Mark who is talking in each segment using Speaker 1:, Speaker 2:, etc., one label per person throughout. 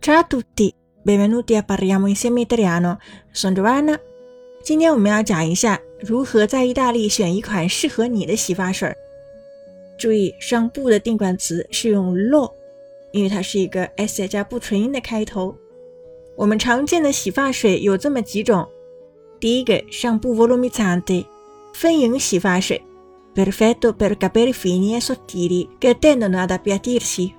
Speaker 1: Ciao a tutti, benvenuti a parliamo insieme italiano. Sono Giovanna。今天我们要讲一下如何在意大利选一款适合你的洗发水。注意上部的定冠词是用 lo，因为它是一个 s 加不纯音的开头。我们常见的洗发水有这么几种。第一个上部 volumizzante，丰盈洗发水，perfetto per capelli fini e sottili che tendono ad appiattirsi。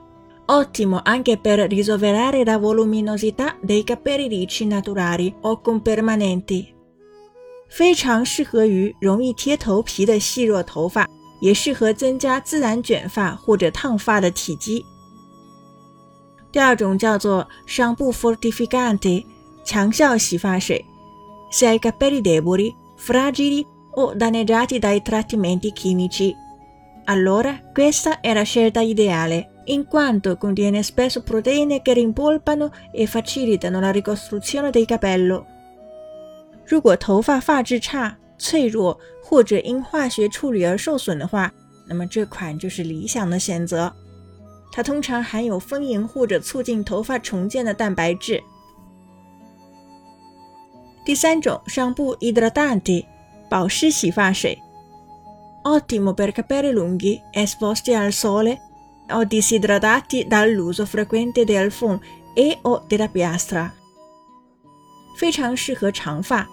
Speaker 1: Ottimo anche per risolverare la voluminosità dei capelli ricci naturali o con permanenti。非常适合于容易贴头皮的细弱头发，也适合增加自然卷发或者烫发的体积。第二种叫做 shampoo fortificante，强效洗发水。Se hai capelli deboli, fragili o danneggiati dai trattamenti chimici, allora questa è la scelta ideale in quanto contiene spesso proteine che rimpolpano e facilitano la ricostruzione del capello。如果头发发质差、脆弱或者因化学处理而受损的话，那么这款就是理想的选择。它通常含有丰盈或者促进头发重建的蛋白质。第三种，上部 idratante 保湿洗发水，ottimo per capelli lunghi esposti al sole。 o disidratati dall'uso frequente del phon e o della piastra，非常适合长发，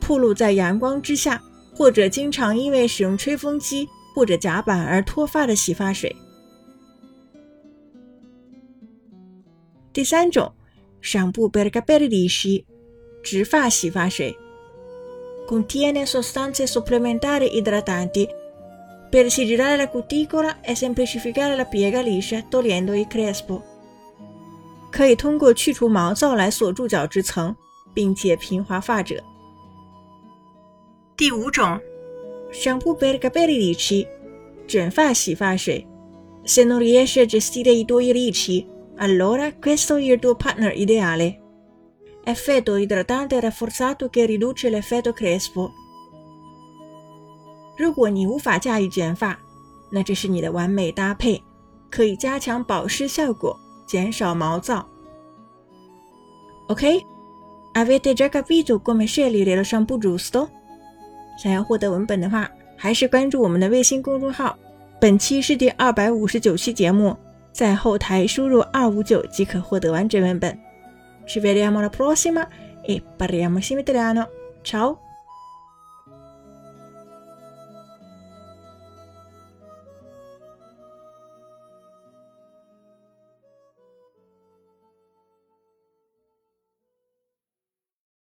Speaker 1: 暴露在阳光之下，或者经常因为使用吹风机或者夹板而脱发的洗发水。第三种，shampoo per capelli lisci，直发洗发水，contiene sostanze supplementari idratanti。 per sigillare la cuticola e semplificare la piega liscia togliendo il crespo，可以通过去除毛躁来锁住角质层，并且平滑发褶。第五种，shampoo per capelli ricci，卷发洗发水。Se non riesci a gestire i tuoi ricci, allora questo è il tuo partner ideale. Effetto idratante rafforzato che riduce l'effetto crespo. 如果你无法驾驭卷发，那这是你的完美搭配，可以加强保湿效果，减少毛躁。OK，avete già capito come scegliere lo shampoo giusto？想要获得文本的话，还是关注我们的微信公众号。本期是第二百五十九期节目，在后台输入二五九即可获得完整文本。Ci vediamo la prossima e parliamo insieme italiano. Ciao！